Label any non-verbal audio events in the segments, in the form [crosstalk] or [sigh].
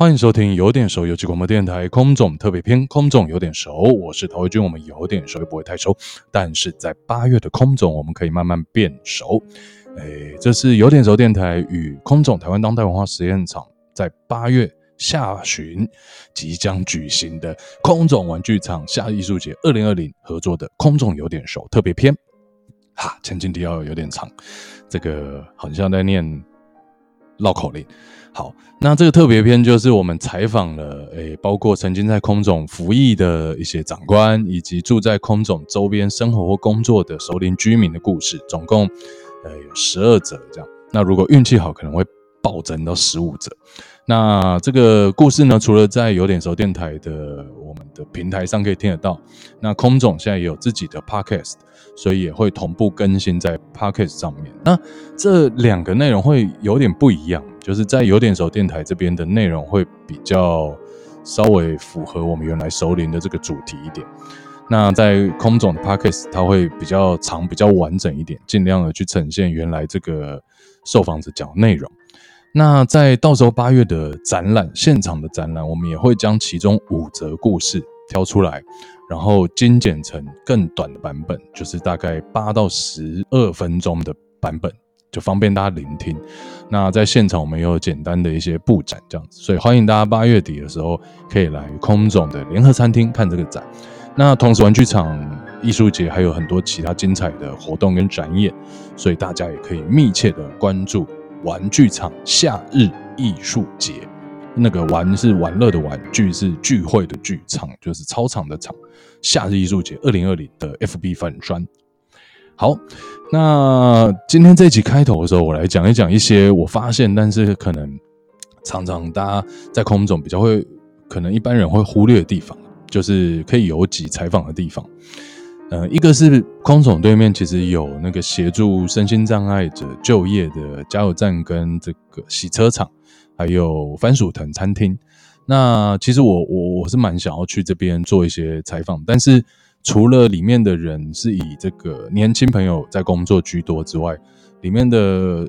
欢迎收听有点熟游击广播电台空总特别篇，空总有点熟，我是陶维军，我们有点熟又不会太熟，但是在八月的空总，我们可以慢慢变熟。哎，这是有点熟电台与空总台湾当代文化实验场在八月下旬即将举行的空总玩具厂夏艺术节二零二零合作的空总有点熟特别篇。哈，前情提要有点长，这个好像在念绕口令。好，那这个特别篇就是我们采访了，诶，包括曾经在空总服役的一些长官，以及住在空总周边生活或工作的熟龄居民的故事，总共，呃，有十二则这样。那如果运气好，可能会暴增到十五则。那这个故事呢，除了在有点熟电台的我们的平台上可以听得到，那空总现在也有自己的 podcast，所以也会同步更新在 podcast 上面。那这两个内容会有点不一样，就是在有点熟电台这边的内容会比较稍微符合我们原来熟龄的这个主题一点。那在空总的 podcast，它会比较长、比较完整一点，尽量的去呈现原来这个受访者讲内容。那在到时候八月的展览现场的展览，我们也会将其中五则故事挑出来，然后精简成更短的版本，就是大概八到十二分钟的版本，就方便大家聆听。那在现场我们也有简单的一些布展这样子，所以欢迎大家八月底的时候可以来空总的联合餐厅看这个展。那同时玩具厂艺术节还有很多其他精彩的活动跟展演，所以大家也可以密切的关注。玩具厂夏日艺术节，那个玩是玩乐的玩，聚是聚会的聚，场就是操场的场。夏日艺术节二零二零的 FB 粉专。好，那今天这集开头的时候，我来讲一讲一些我发现，但是可能常常大家在空中比较会，可能一般人会忽略的地方，就是可以有几采访的地方。呃，一个是空总对面，其实有那个协助身心障碍者就业的加油站跟这个洗车场，还有番薯藤餐厅。那其实我我我是蛮想要去这边做一些采访，但是除了里面的人是以这个年轻朋友在工作居多之外，里面的。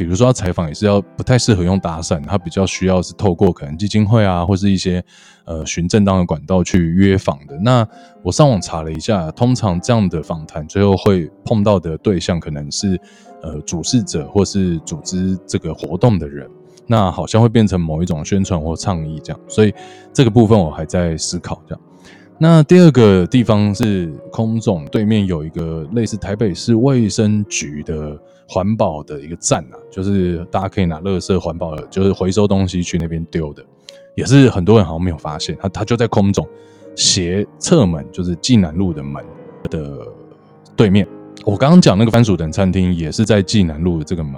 比如说，要采访也是要不太适合用搭讪，他比较需要是透过可能基金会啊，或是一些呃循正当的管道去约访的。那我上网查了一下，通常这样的访谈最后会碰到的对象可能是呃主事者或是组织这个活动的人，那好像会变成某一种宣传或倡议这样。所以这个部分我还在思考这样。那第二个地方是空总对面有一个类似台北市卫生局的。环保的一个站啊，就是大家可以拿垃圾环保的，就是回收东西去那边丢的，也是很多人好像没有发现，他他就在空总斜侧门，就是济南路的门的对面。我刚刚讲那个番薯藤餐厅也是在济南路的这个门。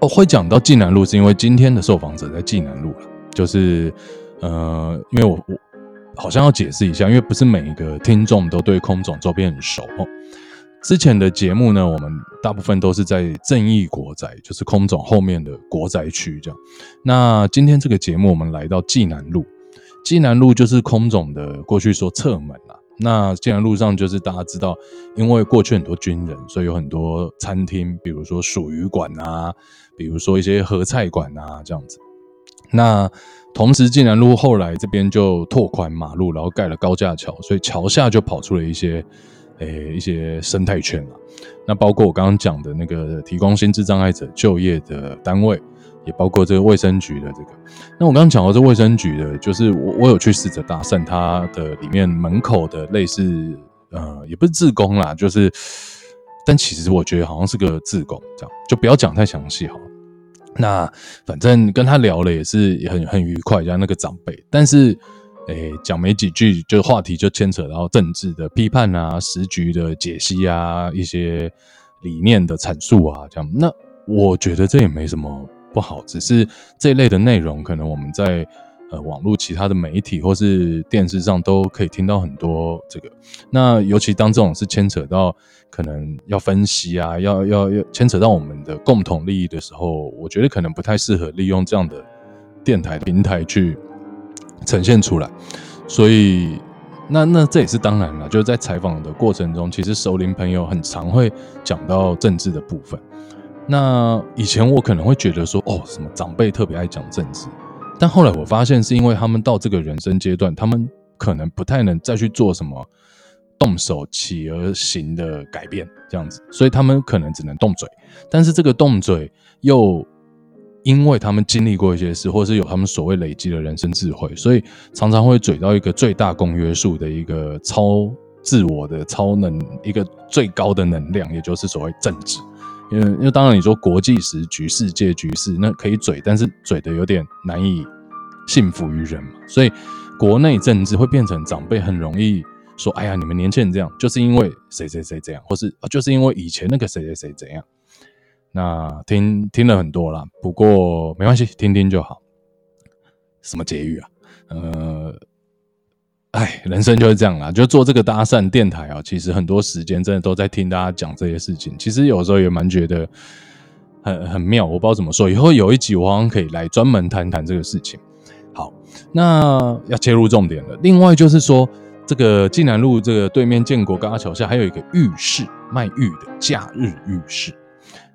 我会讲到济南路，是因为今天的受访者在济南路了，就是呃，因为我我好像要解释一下，因为不是每一个听众都对空总周边很熟哦。之前的节目呢，我们大部分都是在正义国宅，就是空总后面的国宅区这样。那今天这个节目，我们来到济南路，济南路就是空总的过去说侧门啊。那济南路上就是大家知道，因为过去很多军人，所以有很多餐厅，比如说蜀鱼馆啊，比如说一些合菜馆啊这样子。那同时，济南路后来这边就拓宽马路，然后盖了高架桥，所以桥下就跑出了一些。诶，一些生态圈啊，那包括我刚刚讲的那个提供心智障碍者就业的单位，也包括这个卫生局的这个。那我刚刚讲到这卫生局的，就是我我有去试着搭讪他的里面门口的类似，呃，也不是自工啦，就是，但其实我觉得好像是个自工，这样就不要讲太详细哈。那反正跟他聊了也是很很愉快，像那个长辈，但是。诶，讲没几句，就话题就牵扯到政治的批判啊，时局的解析啊，一些理念的阐述啊，这样。那我觉得这也没什么不好，只是这一类的内容，可能我们在呃网络其他的媒体或是电视上都可以听到很多这个。那尤其当这种是牵扯到可能要分析啊，要要要牵扯到我们的共同利益的时候，我觉得可能不太适合利用这样的电台平台去。呈现出来，所以那那这也是当然了。就是在采访的过程中，其实熟龄朋友很常会讲到政治的部分。那以前我可能会觉得说，哦，什么长辈特别爱讲政治，但后来我发现，是因为他们到这个人生阶段，他们可能不太能再去做什么动手起而行的改变，这样子，所以他们可能只能动嘴。但是这个动嘴又因为他们经历过一些事，或是有他们所谓累积的人生智慧，所以常常会嘴到一个最大公约数的一个超自我的超能，一个最高的能量，也就是所谓正直。因为，因为当然你说国际时局、世界局势，那可以嘴，但是嘴的有点难以信服于人嘛。所以国内政治会变成长辈很容易说：“哎呀，你们年轻人这样，就是因为谁谁谁这样，或是就是因为以前那个谁谁谁怎样。”那听听了很多啦，不过没关系，听听就好。什么结语啊？呃。哎，人生就是这样啦，就做这个搭讪电台啊，其实很多时间真的都在听大家讲这些事情。其实有时候也蛮觉得很很妙，我不知道怎么说。以后有一集我好像可以来专门谈谈这个事情。好，那要切入重点了。另外就是说，这个济南路这个对面建国高架桥下还有一个浴室卖浴的假日浴室。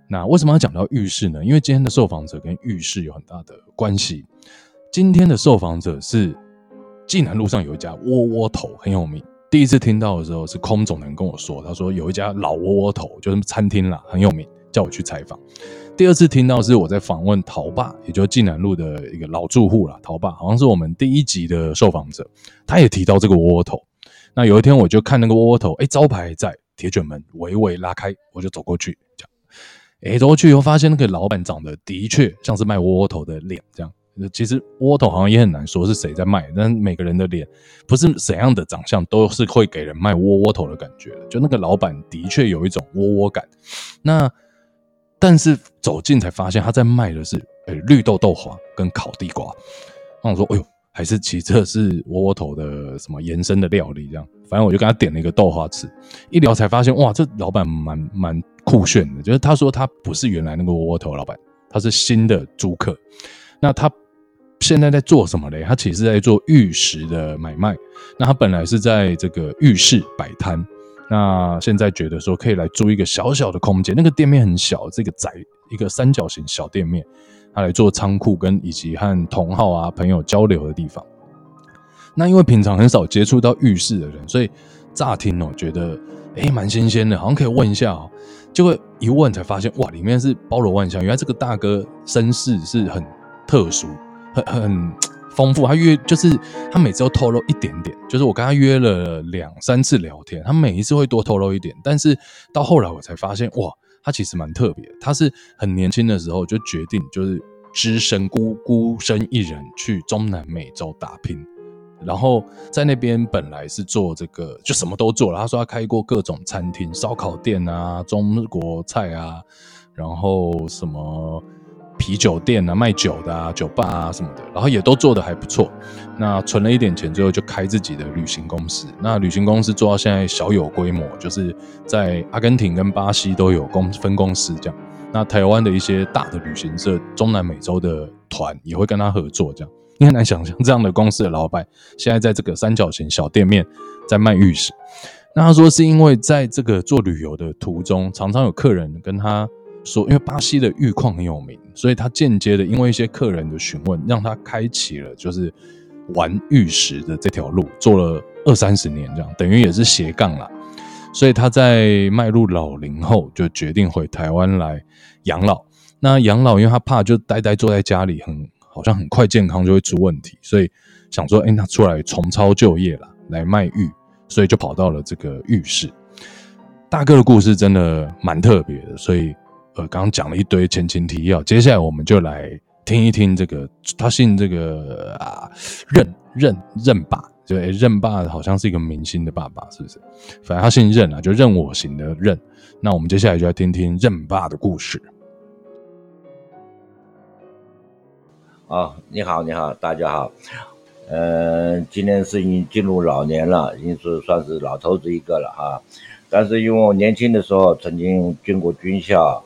那为什么要讲到浴室呢？因为今天的受访者跟浴室有很大的关系。今天的受访者是。济南路上有一家窝窝头很有名。第一次听到的时候是空总人跟我说，他说有一家老窝窝头就是餐厅啦，很有名，叫我去采访。第二次听到是我在访问陶爸，也就是济南路的一个老住户啦。陶爸好像是我们第一集的受访者，他也提到这个窝窝头。那有一天我就看那个窝窝头，哎，招牌在，铁卷门微微拉开，我就走过去，这样，哎，走过去以后发现那个老板长得的确像是卖窝窝头的脸，这样。其实窝头好像也很难说是谁在卖，但每个人的脸不是怎样的长相都是会给人卖窝窝头的感觉。就那个老板的确有一种窝窝感，那但是走近才发现他在卖的是诶、绿豆豆花跟烤地瓜。那我说，哎呦，还是其实是窝窝头的什么延伸的料理这样。反正我就跟他点了一个豆花吃，一聊才发现哇，这老板蛮蛮酷炫的。就是他说他不是原来那个窝窝头老板，他是新的租客。那他。现在在做什么嘞？他其实在做玉石的买卖。那他本来是在这个浴室摆摊，那现在觉得说可以来租一个小小的空间，那个店面很小，这个窄一个三角形小店面，他来做仓库跟以及和同好啊朋友交流的地方。那因为平常很少接触到浴室的人，所以乍听哦觉得诶蛮新鲜的，好像可以问一下哦。结果一问才发现哇，里面是包罗万象，原来这个大哥身世是很特殊。很很丰富，他约就是他每次都透露一点点，就是我跟他约了两三次聊天，他每一次会多透露一点，但是到后来我才发现，哇，他其实蛮特别，他是很年轻的时候就决定就是只身孤孤身一人去中南美洲打拼，然后在那边本来是做这个就什么都做了，他说他开过各种餐厅，烧烤店啊，中国菜啊，然后什么。啤酒店啊，卖酒的啊，酒吧啊什么的，然后也都做得还不错。那存了一点钱之后，就开自己的旅行公司。那旅行公司做到现在小有规模，就是在阿根廷跟巴西都有公分公司这样。那台湾的一些大的旅行社，中南美洲的团也会跟他合作这样。你很难想象这样的公司的老板现在在这个三角形小店面在卖玉石。那他说是因为在这个做旅游的途中，常常有客人跟他。说，因为巴西的玉矿很有名，所以他间接的因为一些客人的询问，让他开启了就是玩玉石的这条路，做了二三十年这样，等于也是斜杠啦。所以他在迈入老龄后，就决定回台湾来养老。那养老，因为他怕就呆呆坐在家里，很好像很快健康就会出问题，所以想说，哎，他出来重操旧业啦，来卖玉，所以就跑到了这个浴室。大哥的故事真的蛮特别的，所以。呃，刚刚讲了一堆前情提要，接下来我们就来听一听这个，他姓这个啊，任任任爸，就任爸好像是一个明星的爸爸，是不是？反正他姓任啊，就任我行的任。那我们接下来就来听听任爸的故事。啊，你好，你好，大家好。呃，今年是已经进入老年了，已经是算是老头子一个了哈。但是因为我年轻的时候曾经进过军校。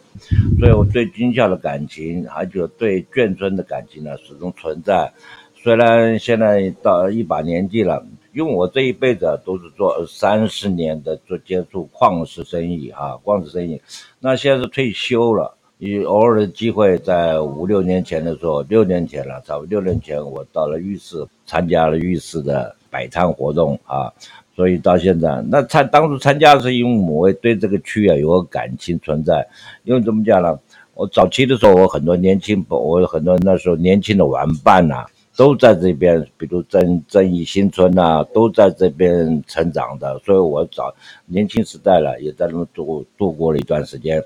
所以我对军校的感情，还有对眷村的感情呢，始终存在。虽然现在到一把年纪了，因为我这一辈子都是做三十年的做接触矿石生意哈，矿石生意。那现在是退休了，有偶尔的机会，在五六年前的时候，六年前了，差不多六年前，我到了浴室，参加了浴室的摆摊活动啊，所以到现在，那参当初参加是因为我对这个区啊有个感情存在，因为怎么讲呢？我早期的时候，我很多年轻，我有很多那时候年轻的玩伴呐、啊，都在这边，比如正正义新村呐、都在这边成长的，所以我早年轻时代了，也在那度度过了一段时间。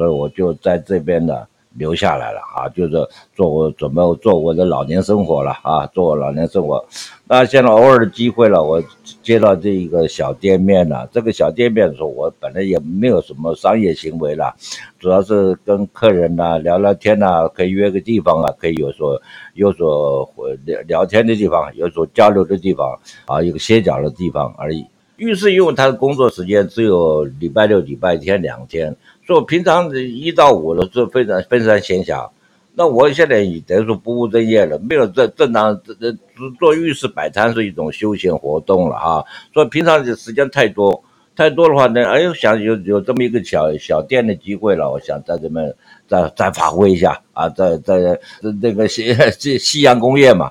所以我就在这边呢留下来了啊，就是做我准备做我的老年生活了啊，做我老年生活。那现在偶尔的机会了，我接到这一个小店面了。这个小店面的时候，我本来也没有什么商业行为了，主要是跟客人呐聊聊天呐，可以约个地方啊，可以有所有所聊聊天的地方，有所交流的地方啊，一个歇脚的地方而已。浴室因为他的工作时间只有礼拜六、礼拜天两天。就平常一到五的是非常非常闲暇，那我现在也等于说不务正业了，没有正正当这这做浴室摆摊是一种休闲活动了啊。所以平常的时间太多太多的话呢，哎呦想有有这么一个小小店的机会了，我想在这边再再发挥一下啊，在在这个西 [laughs] 西西洋工业嘛。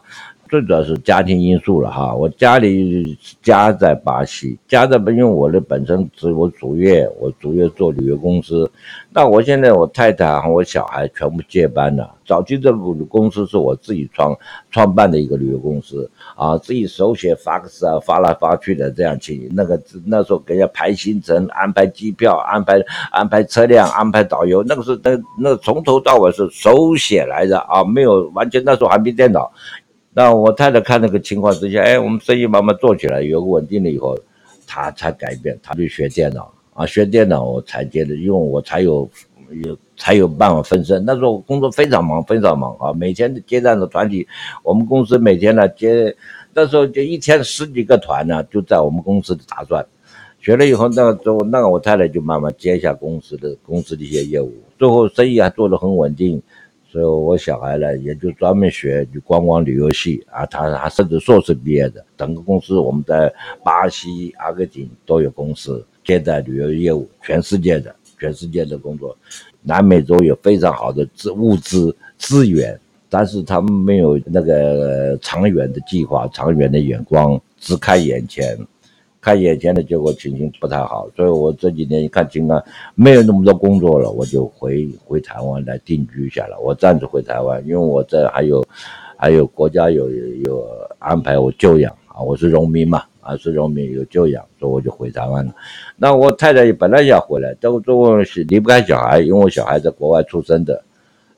最主要是家庭因素了哈，我家里家在巴西，家在，因为我的本身是我主业，我主业做旅游公司，那我现在我太太和我小孩全部接班了。早期这个公司是我自己创创办的一个旅游公司啊，自己手写 fax 啊，发来发去的这样去，那个那时候给人家排行程、安排机票、安排安排车辆、安排导游，那个是那那从头到尾是手写来的啊，没有完全那时候还没电脑。那我太太看那个情况之下，哎，我们生意慢慢做起来，有个稳定了以后，她才改变，她就学电脑啊，学电脑我才接着，因为我才有有才有办法分身。那时候工作非常忙，非常忙啊，每天接待的团体，我们公司每天呢接，那时候就一天十几个团呢，就在我们公司打转。学了以后，那个之后，那个我太太就慢慢接下公司的公司的一些业务，最后生意还做得很稳定。所以，我小孩呢，也就专门学观光旅游系啊，他他甚至硕士毕业的。整个公司我们在巴西、阿根廷都有公司接待旅游业务，全世界的全世界的工作。南美洲有非常好的资物资资源，但是他们没有那个长远的计划、长远的眼光，只看眼前。看眼前的结果情形不太好，所以我这几年一看情况没有那么多工作了，我就回回台湾来定居一下来。我暂时回台湾，因为我这还有还有国家有有安排我就养啊，我是农民嘛啊，是农民有就养，所以我就回台湾了。那我太太本来要回来，但我我是离不开小孩，因为我小孩在国外出生的，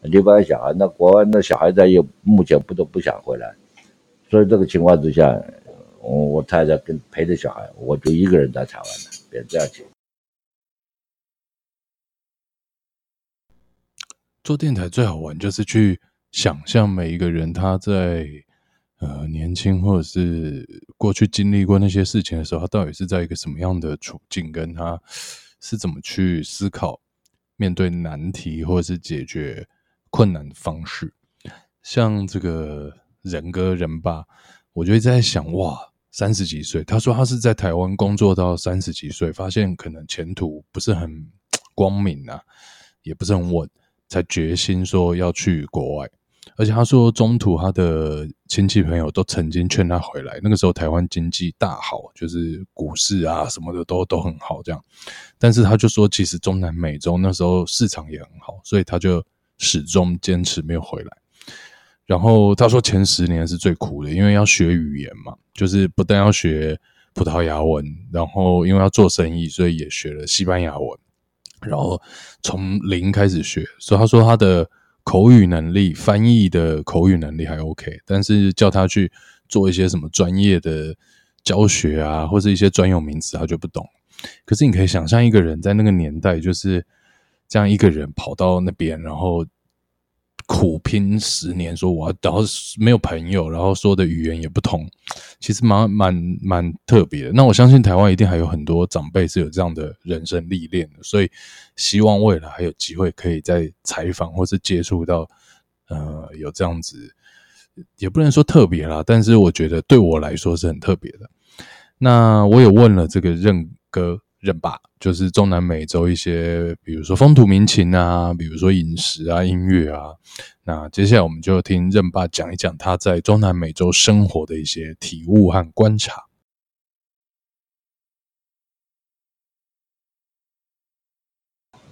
离不开小孩。那国外那小孩子又目前不都不想回来，所以这个情况之下。我我太太跟陪着小孩，我就一个人在台湾了，别这样去。做电台最好玩就是去想象每一个人他在呃年轻或者是过去经历过那些事情的时候，他到底是在一个什么样的处境，跟他是怎么去思考面对难题或者是解决困难的方式。像这个人哥人爸，我就一直在想哇。三十几岁，他说他是在台湾工作到三十几岁，发现可能前途不是很光明啊，也不是很稳，才决心说要去国外。而且他说中途他的亲戚朋友都曾经劝他回来，那个时候台湾经济大好，就是股市啊什么的都都很好这样。但是他就说，其实中南美洲那时候市场也很好，所以他就始终坚持没有回来。然后他说前十年是最苦的，因为要学语言嘛，就是不但要学葡萄牙文，然后因为要做生意，所以也学了西班牙文，然后从零开始学。所以他说他的口语能力、翻译的口语能力还 OK，但是叫他去做一些什么专业的教学啊，或是一些专有名词，他就不懂。可是你可以想象一个人在那个年代就是这样一个人跑到那边，然后。苦拼十年，说我要，然后没有朋友，然后说的语言也不同，其实蛮蛮蛮特别的。那我相信台湾一定还有很多长辈是有这样的人生历练的，所以希望未来还有机会可以再采访或是接触到，呃，有这样子，也不能说特别啦，但是我觉得对我来说是很特别的。那我也问了这个任哥任爸，就是中南美洲一些，比如说风土民情啊，比如说饮食啊、音乐啊。那接下来我们就听任爸讲一讲他在中南美洲生活的一些体悟和观察。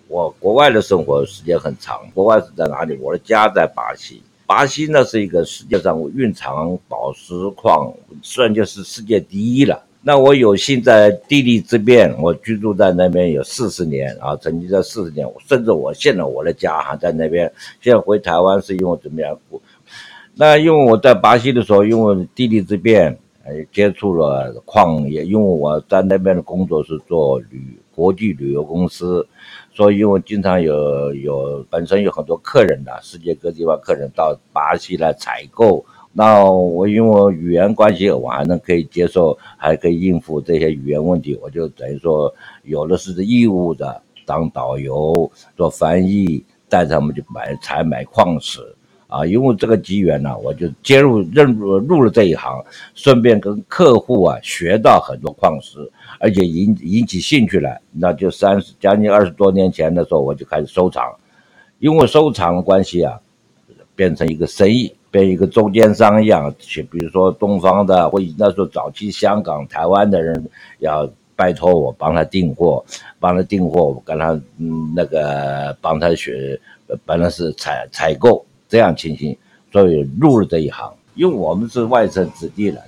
我国外的生活时间很长，国外是在哪里？我的家在巴西。巴西呢是一个世界上蕴藏宝石矿，算就是世界第一了。那我有幸在地利之便，我居住在那边有四十年啊，曾经在四十年，甚至我现在我的家还在那边。现在回台湾是因为怎么样？那因为我在巴西的时候，因为地利之便，呃，接触了矿业，因为我在那边的工作是做旅国际旅游公司。所以，因为经常有有本身有很多客人的，世界各地方客人到巴西来采购，那我因为语言关系，我还能可以接受，还可以应付这些语言问题，我就等于说有的是义务的当导游做翻译，带他们去买采买矿石。啊，因为这个机缘呢，我就接入认入入了这一行，顺便跟客户啊学到很多矿石，而且引引起兴趣来，那就三十将近二十多年前的时候，我就开始收藏，因为收藏的关系啊，变成一个生意，被一个中间商一样，去比如说东方的，或那时候早期香港、台湾的人要拜托我帮他订货，帮他订货，我跟他嗯那个帮他学，本来是采采购。这样情形，所以入了这一行。因为我们是外省子弟了，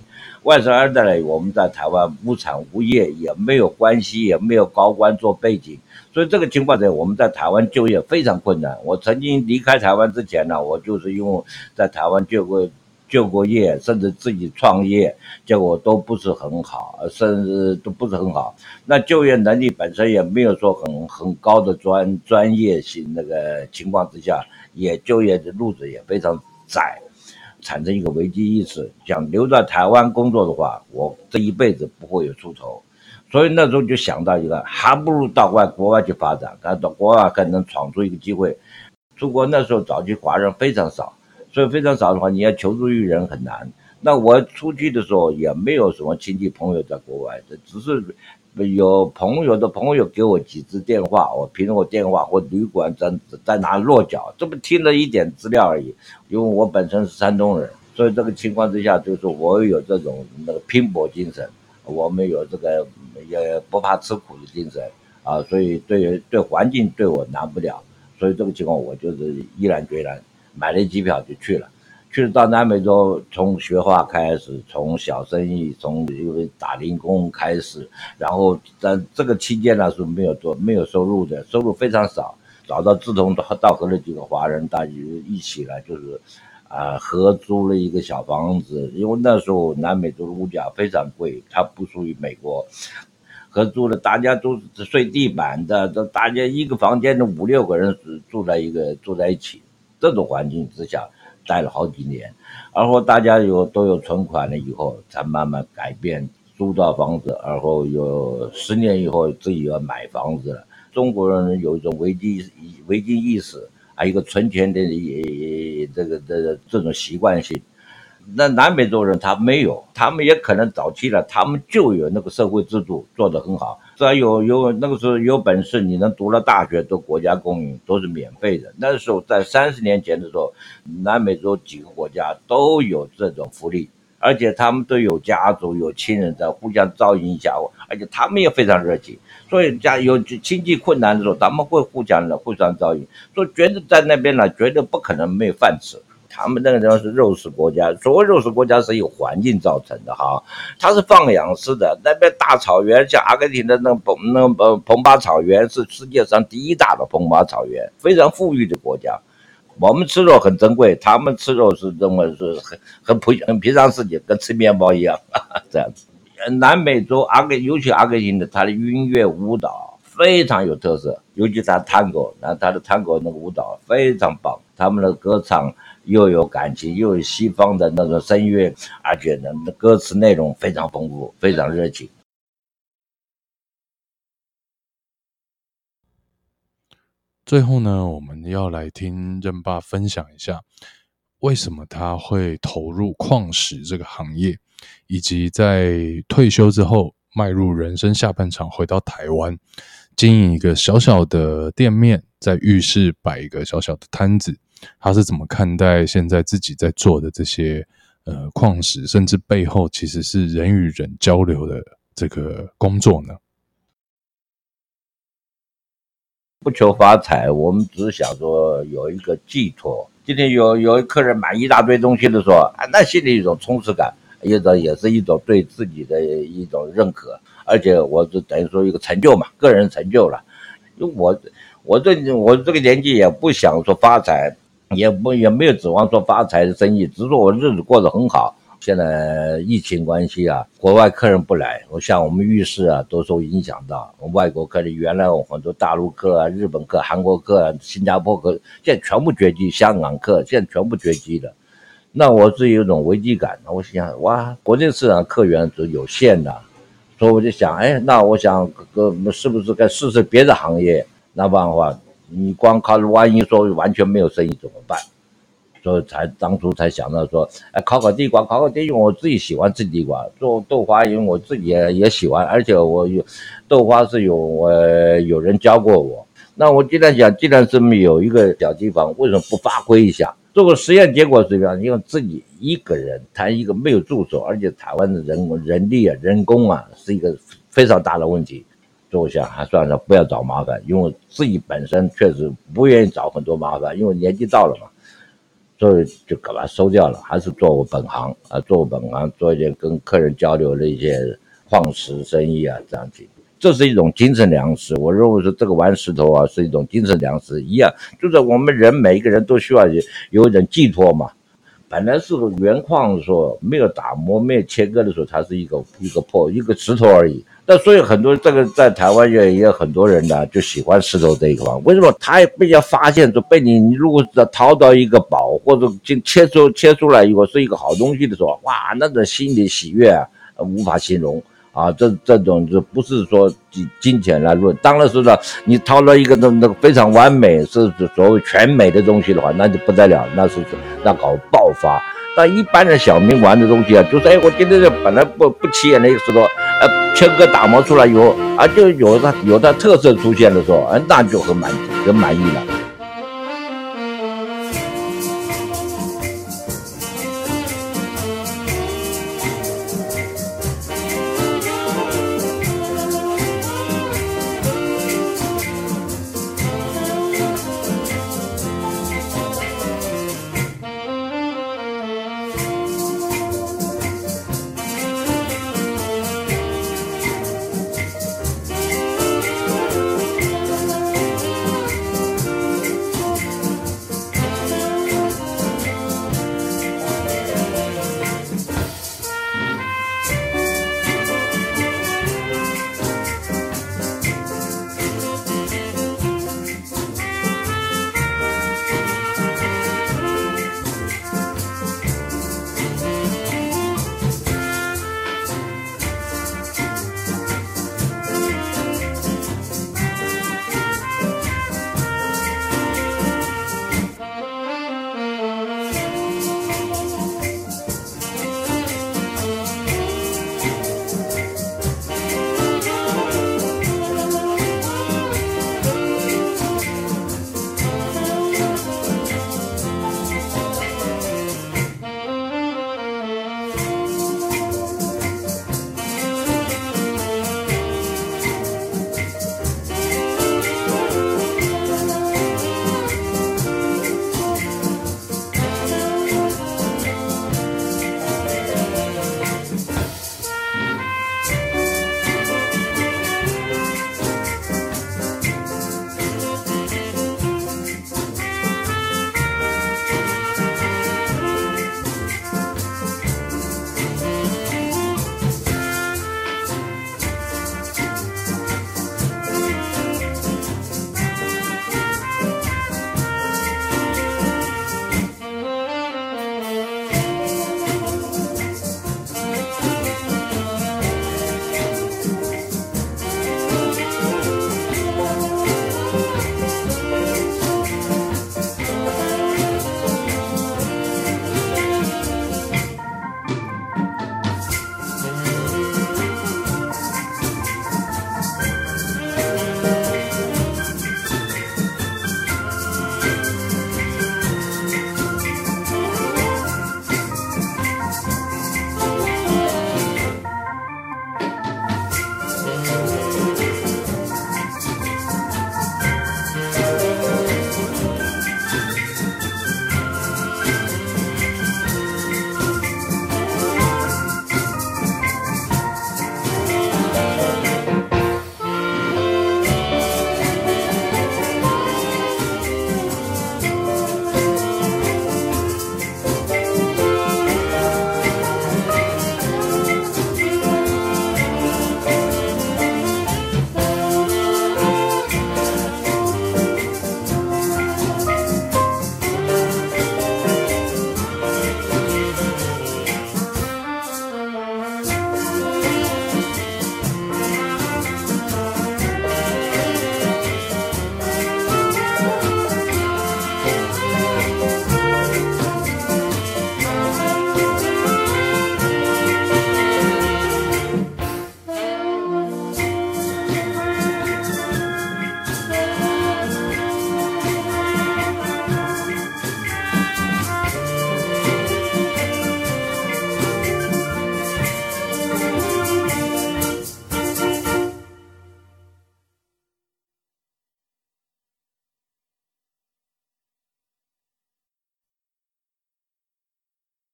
外省二代呢，我们在台湾无产无业，也没有关系，也没有高官做背景，所以这个情况下，我们在台湾就业非常困难。我曾经离开台湾之前呢，我就是因为在台湾就过就过业，甚至自己创业，结果都不是很好，甚至都不是很好。那就业能力本身也没有说很很高的专专业性那个情况之下。也就业的路子也非常窄，产生一个危机意识，想留在台湾工作的话，我这一辈子不会有出头，所以那时候就想到一个，还不如到外国外去发展，看到国外可能闯出一个机会。出国那时候早期华人非常少，所以非常少的话，你要求助于人很难。那我出去的时候也没有什么亲戚朋友在国外，这只是。有朋友的朋友给我几支电话，我凭我电话或旅馆在在哪落脚，这不听了一点资料而已。因为我本身是山东人，所以这个情况之下，就是我有这种那个拼搏精神，我们有这个也不怕吃苦的精神啊，所以对对环境对我难不了，所以这个情况我就是毅然决然买了机票就去了。去到南美洲，从学画开始，从小生意，从因为打零工开始，然后在这个期间呢是没有做没有收入的，收入非常少。找到志同道合的几个华人，大家一起来就是，啊、合租了一个小房子。因为那时候南美洲的物价非常贵，它不属于美国，合租了，大家都是睡地板的，都大家一个房间的五六个人住在一个住在一起，这种环境之下。待了好几年，然后大家有都有存款了以后，才慢慢改变租到房子，然后有十年以后自己要买房子了。中国人有一种危机危机意识，还有一个存钱的也这个这个这种习惯性。那南美洲人他没有，他们也可能早期了，他们就有那个社会制度做得很好。只要有有那个时候有本事，你能读了大学都国家供应，都是免费的。那时候在三十年前的时候，南美洲几个国家都有这种福利，而且他们都有家族有亲人在互相照应一下，而且他们也非常热情，所以家有经济困难的时候，他们会互相的互相照应，所以觉得在那边呢，绝对不可能没有饭吃。他们那个地方是肉食国家，所谓肉食国家是有环境造成的哈，它是放养式的。那边大草原，像阿根廷的那蓬那蓬蓬巴草原是世界上第一大的蓬巴草原，非常富裕的国家。我们吃肉很珍贵，他们吃肉是认为是很很普很平常事情，跟吃面包一样 [laughs] 这样子。南美洲阿根尤其阿根廷的，它的音乐舞蹈非常有特色，尤其他探戈，那他的探戈那个舞蹈非常棒，他们的歌唱。又有感情，又有西方的那个声乐，而且呢，歌词内容非常丰富，非常热情。最后呢，我们要来听任爸分享一下，为什么他会投入矿石这个行业，以及在退休之后迈入人生下半场，回到台湾，经营一个小小的店面，在浴室摆一个小小的摊子。他是怎么看待现在自己在做的这些呃矿石，甚至背后其实是人与人交流的这个工作呢？不求发财，我们只是想说有一个寄托。今天有有客人买一大堆东西的时候，啊，那心里一种充实感，一种也是一种对自己的一种认可，而且我就等于说一个成就嘛，个人成就了。因为我我这我这个年纪也不想说发财。也不也没有指望做发财的生意，只是说我日子过得很好。现在疫情关系啊，国外客人不来，我像我们浴室啊都受影响到。外国客人原来有很多大陆客啊、日本客、韩国客、啊、新加坡客，现在全部绝迹，香港客现在全部绝迹了。那我是有一种危机感。我想哇，国内市场客源是有限的，所以我就想，哎，那我想哥是不是该试试别的行业？那不然的话。你光靠着，万一说完全没有生意怎么办？所以才当初才想到说，哎，烤烤地瓜，烤烤地瓜，我自己喜欢吃地瓜，做豆花，因为我自己也也喜欢，而且我有豆花是有我有人教过我。那我既然讲，既然是有一个小地方，为什么不发挥一下？做个实验结果是怎么样？因为自己一个人谈一个没有助手，而且台湾的人人力啊、人工啊是一个非常大的问题。做一下还算了，不要找麻烦，因为自己本身确实不愿意找很多麻烦，因为年纪到了嘛，所以就把它收掉了，还是做我本行啊，做我本行，做一点跟客人交流的一些矿石生意啊，这样子，这是一种精神粮食。我认为说这个玩石头啊，是一种精神粮食一样，就是我们人每一个人都需要有有一点寄托嘛。本来是个原矿的时候，没有打磨、没有切割的时候，它是一个一个破一个石头而已。那所以很多这个在台湾也也有很多人呢，就喜欢石头这一块。为什么？他也被人家发现说，被你你如果是淘到一个宝，或者就切出切出来以后是一个好东西的时候，哇，那种心里喜悦啊，无法形容啊。这这种就不是说金金钱来论。当然是呢，你掏了一个那那个非常完美，是所谓全美的东西的话，那就不得了，那是那搞爆发。但一般的小民玩的东西啊，就是哎，我今天这本来不不起眼的一个石头，呃，切割打磨出来以后，啊，就有它有它特色出现的时候，啊，那就很满很满意了。